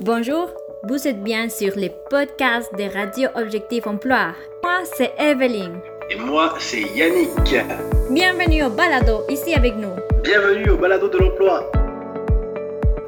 Bonjour, vous êtes bien sur les podcasts de Radio Objectif Emploi. Moi, c'est Evelyn. Et moi, c'est Yannick. Bienvenue au Balado, ici avec nous. Bienvenue au Balado de l'Emploi.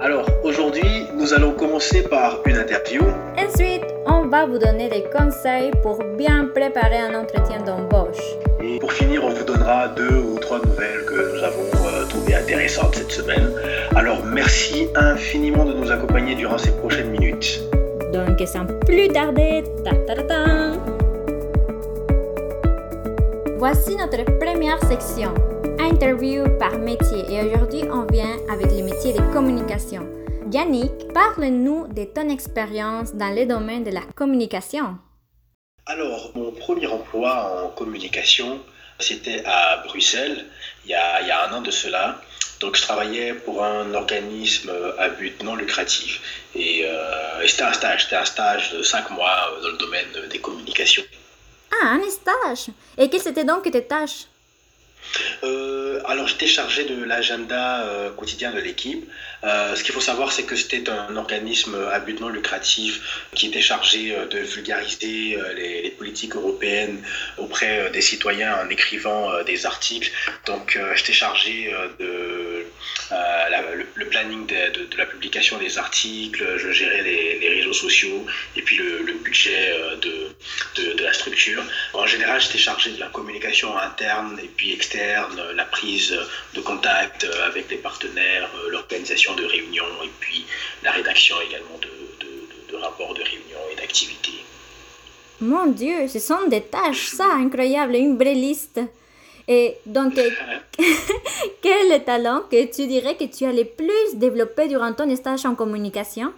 Alors, aujourd'hui, nous allons commencer par une interview. Ensuite, on va vous donner des conseils pour bien préparer un entretien d'embauche. Et pour finir, on vous donnera deux ou trois nouvelles que nous avons trouvées intéressantes cette semaine. Alors, merci infiniment de nous accompagner durant ces prochaines minutes. Donc, sans plus tarder, ta ta ta ta. Voici notre première section, interview par métier. Et aujourd'hui, on vient avec les métiers de communication. Yannick, parle-nous de ton expérience dans le domaine de la communication. Alors, mon premier emploi en communication, c'était à Bruxelles, il y, a, il y a un an de cela. Donc, je travaillais pour un organisme à but non lucratif. Et, euh, et c'était un stage, c'était un stage de cinq mois dans le domaine des communications. Ah, un stage. Et quelles étaient donc tes tâches? Euh, alors, j'étais chargé de l'agenda euh, quotidien de l'équipe. Euh, ce qu'il faut savoir, c'est que c'était un organisme à but non lucratif qui était chargé euh, de vulgariser euh, les, les politiques européennes auprès euh, des citoyens en écrivant euh, des articles. Donc, euh, j'étais chargé euh, de euh, le, planning de, la publication des articles, je gérais les, réseaux sociaux et puis le, budget euh, de, de, la structure. En général, j'étais chargé de la communication interne et puis externe, la prise de contact euh, avec les partenaires, l'organisation de réunions et puis la rédaction également de, rapports de réunions et d'activités. Mon Dieu, ce sont des tâches, ça, incroyable, une vraie liste. Et donc, euh, quel est le talent que tu dirais que tu as le plus développé durant ton stage en communication?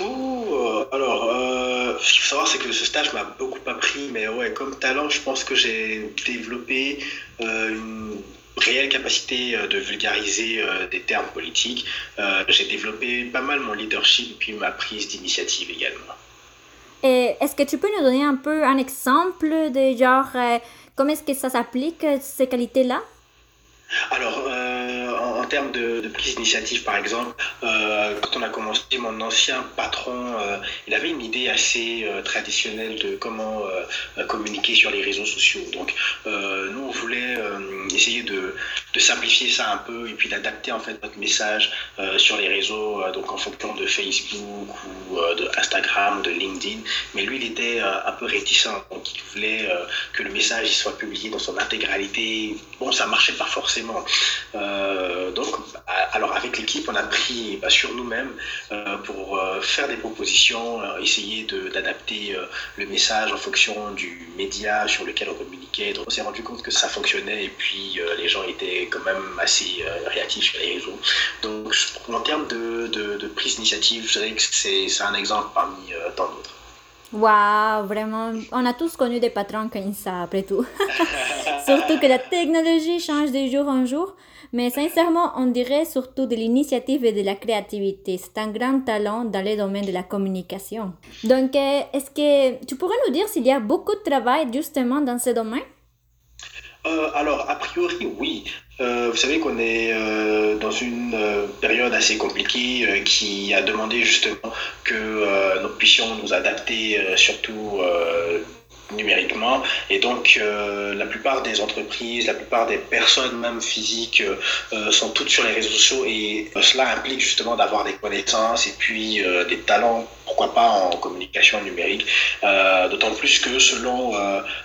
Ouh, euh, alors, euh, ce qu'il faut savoir, c'est que ce stage m'a beaucoup appris, mais ouais, comme talent, je pense que j'ai développé euh, une réelle capacité de vulgariser euh, des termes politiques. J'ai développé pas mal mon leadership et puis ma prise d'initiative également. Et est-ce que tu peux nous donner un peu un exemple de genre, comment est-ce que ça s'applique, ces qualités-là? Alors, euh, termes de, prise d'initiative, par exemple, euh, quand on a commencé, mon ancien patron, euh, il avait une idée assez euh, traditionnelle de comment communiquer sur les réseaux sociaux. Donc, nous, on voulait essayer de, simplifier ça un peu et puis d'adapter en fait notre message sur les réseaux, donc en fonction de Facebook ou de Instagram, de LinkedIn. Mais lui, il était un peu réticent, donc il voulait que le message il soit publié dans son intégralité. Bon, ça marchait pas forcément. Donc, alors avec l'équipe, on a pris bah, sur nous-mêmes euh, pour euh, faire des propositions, euh, essayer d'adapter euh, le message en fonction du média sur lequel on communiquait. Donc, on s'est rendu compte que ça fonctionnait et puis les gens étaient quand même assez réactifs sur les réseaux. Donc, en termes de, de- de prise d'initiative, je dirais que c'est c'est un exemple parmi tant d'autres. Waouh, vraiment, on a tous connu des patrons comme ça, après tout. surtout que la technologie change de jour en jour, mais sincèrement, on dirait surtout de l'initiative et de la créativité. C'est un grand talent dans le domaine de la communication. Donc, euh, est-ce que tu pourrais nous dire s'il y a beaucoup de travail justement dans ce domaine? Euh, alors, a priori, oui. Euh, vous savez qu'on est dans une période assez compliquée qui a demandé justement que nous puissions nous adapter, surtout numériquement. Et donc, euh, la plupart des entreprises, la plupart des personnes, même physiques, euh, euh, sont toutes sur les réseaux sociaux et cela implique justement d'avoir des connaissances et puis des talents, pourquoi pas en communication numérique. D'autant plus que selon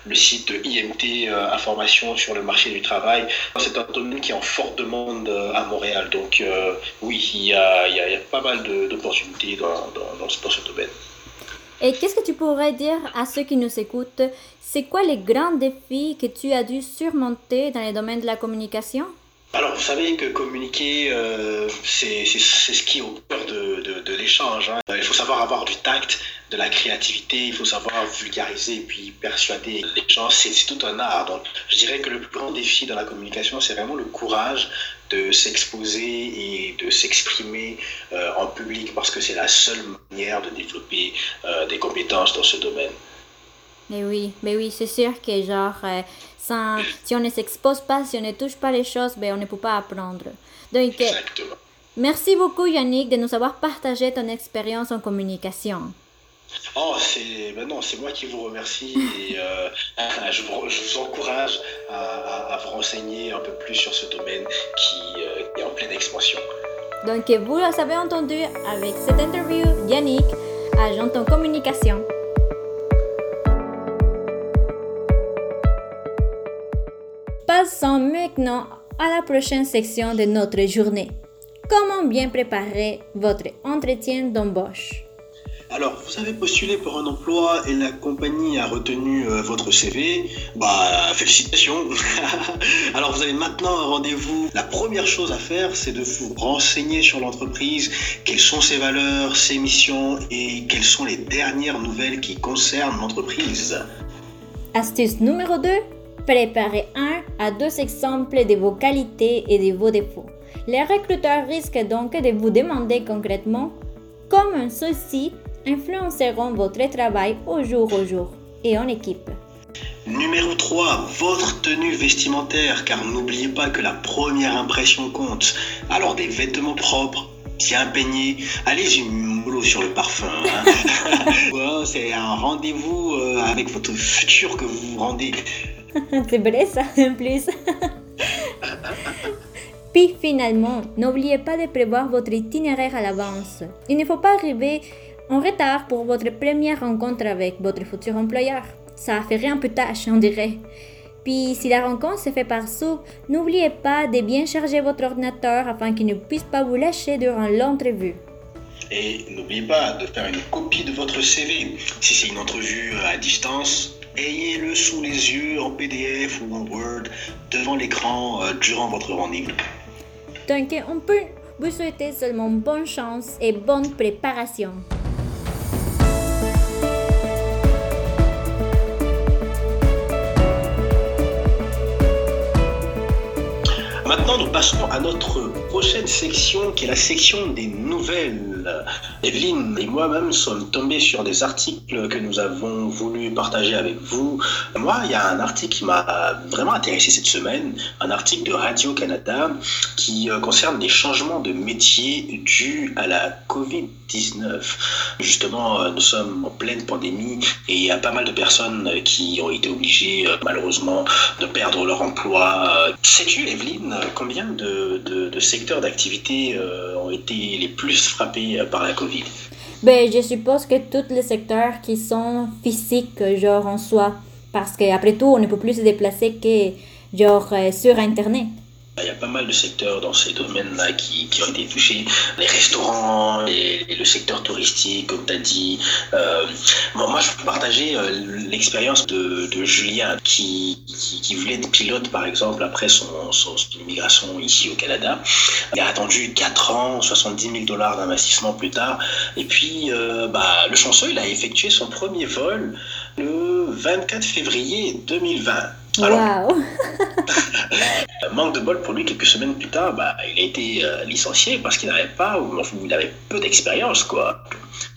le site IMT Information sur le marché du travail, c'est un domaine qui est en forte demande à Montréal. Donc, oui, il y a, y a- pas mal d'opportunités dans, dans ce domaine. Et qu'est-ce que tu pourrais dire à ceux qui nous écoutent? C'est quoi les grands défis que tu as dû surmonter dans le domaine de la communication? Alors, vous savez que communiquer, euh, c'est ce qui est au cœur de, de- l'échange. hein. Il faut savoir avoir du tact, de la créativité, il faut savoir vulgariser et puis persuader les gens. C'est tout un art. Donc, je dirais que le plus grand défi dans la communication, c'est vraiment le courage de s'exposer et de s'exprimer euh, en public parce que c'est la seule manière de développer euh, des compétences dans ce domaine. Mais oui, mais oui, c'est sûr que genre, euh, sans, si on ne s'expose pas, si on ne touche pas les choses, ben on ne peut pas apprendre. Donc, euh, Exactement. Merci beaucoup Yannick de nous avoir partagé ton expérience en communication. Oh, c'est maintenant c'est moi qui vous remercie et euh, je, vous, je, vous, encourage à, à, vous renseigner un peu plus sur ce domaine qui euh, est en pleine expansion. Donc vous avez entendu avec cette interview Yannick, agent en communication. Passons maintenant à la prochaine section de notre journée. Comment bien préparer votre entretien d'embauche? Alors, vous avez postulé pour un emploi et la compagnie a retenu euh, votre CV. Bah, félicitations. Alors, vous avez maintenant un rendez-vous. La première chose à faire, c'est de vous renseigner sur l'entreprise, quelles sont ses valeurs, ses missions et quelles sont les dernières nouvelles qui concernent l'entreprise? Astuce numéro 2. Préparez un à deux exemples de vos qualités et de vos défauts. Les recruteurs risquent donc de vous demander concrètement comment ceci influenceront votre travail au jour au jour et en équipe. Numéro 3, votre tenue vestimentaire, car n'oubliez pas que la première impression compte. Alors des vêtements propres, bien peignés, allez-y mollo sur le parfum. Hein. c'est un rendez-vous euh, avec votre futur que vous vous rendez. c'est vrai ça, en plus. Puis finalement, n'oubliez pas de prévoir votre itinéraire à l'avance. Il ne faut pas arriver en retard pour votre première rencontre avec votre futur employeur. Ça ferait un peu tâche, on dirait. Puis si la rencontre se fait par sous, n'oubliez pas de bien charger votre ordinateur afin qu'il ne puisse pas vous lâcher durant l'entrevue. Et n'oubliez pas de faire une copie de votre CV. Si c'est une entrevue à distance, ayez-le sous les yeux en PDF ou en Word devant l'écran euh, durant votre rendez-vous. Donc, on peut vous souhaiter seulement bonne chance et bonne préparation. Maintenant, nous passons à notre prochaine section qui est la section des nouvelles. Evelyne et moi-même sommes tombés sur des articles que nous avons voulu partager avec vous. Moi, il y a un article qui m'a vraiment intéressé cette semaine, un article de Radio-Canada qui euh, concerne les changements de métier dus à la Covid-19. Justement, euh, nous sommes en pleine pandémie et il y a pas mal de personnes qui ont été obligées, euh, malheureusement, de perdre leur emploi. Sais-tu, Evelyne, combien de secteurs d'activité été les plus frappés euh, par la COVID? Ben, Je suppose que tous les secteurs qui sont physiques, genre en soi, parce qu'après tout, on ne peut plus se déplacer que genre euh, sur Internet. Il y a pas mal de secteurs dans ces domaines-là qui, ont été touchés. Les restaurants, le secteur touristique, comme tu as dit. Euh, moi, je peux partager euh, l'expérience de, Julien qui, voulait être pilote, par exemple, après son, son, immigration ici au Canada. Il a attendu 4 ans, 70 000 dollars d'investissement plus tard. Et puis, euh, bah, le chanceux, il a effectué son premier vol le 24 février 2020. Alors, manque de bol pour lui, quelques semaines plus tard, bah, il a été euh, licencié parce qu'il n'avait pas, ou il avait peu d'expérience, quoi.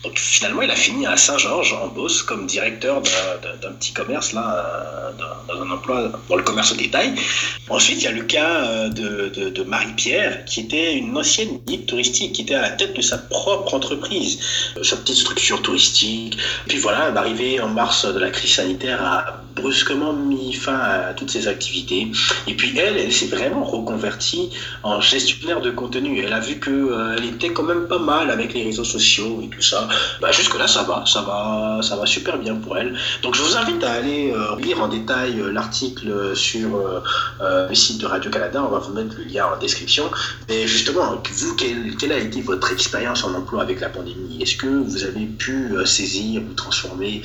Donc finalement, il a fini à Saint-Georges, en Beauce, comme directeur d'un petit commerce, là, dans, un emploi dans le commerce au détail. Ensuite, il y a le cas euh, de, Marie-Pierre, qui était une ancienne guide touristique, qui était à la tête de sa propre entreprise, euh, sa petite structure touristique. Puis voilà, d'arriver en mars de la crise sanitaire, a brusquement mis fin à toutes ses activités. Et puis elle, elle s'est vraiment reconvertie en gestionnaire de contenu. Elle a vu qu'elle euh, elle était quand même pas mal avec les réseaux sociaux et tout ça. Bah, jusque là, ça va, ça va, ça va super bien pour elle. Donc je vous invite à aller euh, lire en détail euh, l'article sur le site de Radio Canada. On va vous mettre le lien en description. Mais justement, vous, quelle, quelle a été votre expérience en emploi avec la pandémie? Est-ce que vous avez pu saisir ou transformer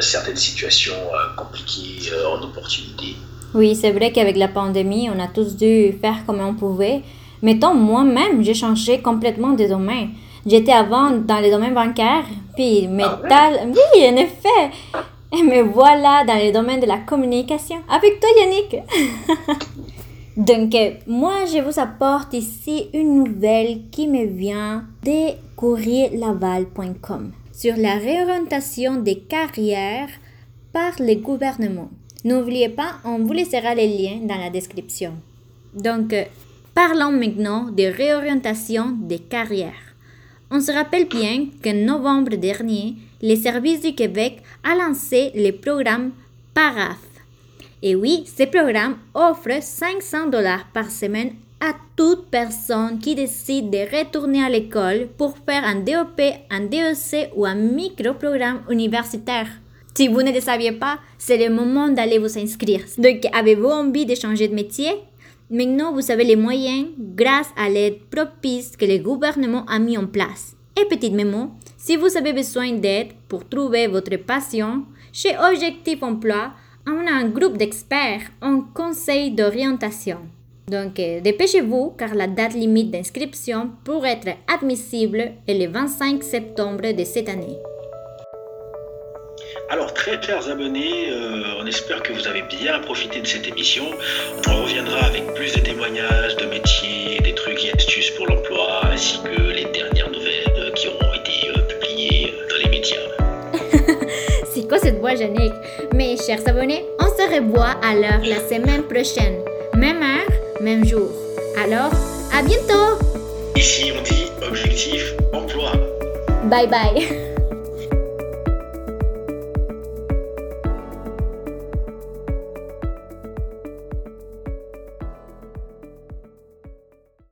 certaines situations compliquées en opportunités? Oui, c'est vrai qu'avec la pandémie, on a tous dû faire comme on pouvait. Mettons, moi-même, j'ai changé complètement de domaine. J'étais avant dans le domaine bancaire, puis métal. Ah oui, en effet. Et me voilà dans le domaine de la communication. Avec toi, Yannick. Donc, moi, je vous apporte ici une nouvelle qui me vient de courrierlaval.com sur la réorientation des carrières par le gouvernement. N'oubliez pas, on vous laissera les liens dans la description. Donc, Parlons maintenant de réorientation des carrières. On se rappelle bien qu'en novembre dernier, les services du Québec a lancé le programme PARAF. Et oui, ce programme offre 500 dollars par semaine à toute personne qui décide de retourner à l'école pour faire un DOP, un DEC ou un micro-programme universitaire. Si vous ne le saviez pas, c'est le moment d'aller vous inscrire. Donc, avez-vous envie de changer de métier? Maintenant, vous avez les moyens grâce à l'aide propice que le gouvernement a mis en place. Et petite mémo, si vous avez besoin d'aide pour trouver votre passion, chez Objectif Emploi, on a un groupe d'experts en conseil d'orientation. Donc, euh, dépêchez-vous car la date limite d'inscription pour être admissible est le 25 septembre de cette année. Alors, très chers abonnés, euh, on espère que vous avez bien profité de cette émission. On reviendra avec plus de témoignages, de métiers, des trucs et astuces pour l'emploi, ainsi que les dernières nouvelles qui auront été euh, publiées dans les médias. C'est quoi cette voix, Jannick Mes chers abonnés, on se revoit alors la semaine prochaine. Même heure, même jour. Alors, à bientôt Ici, on dit objectif emploi. Bye bye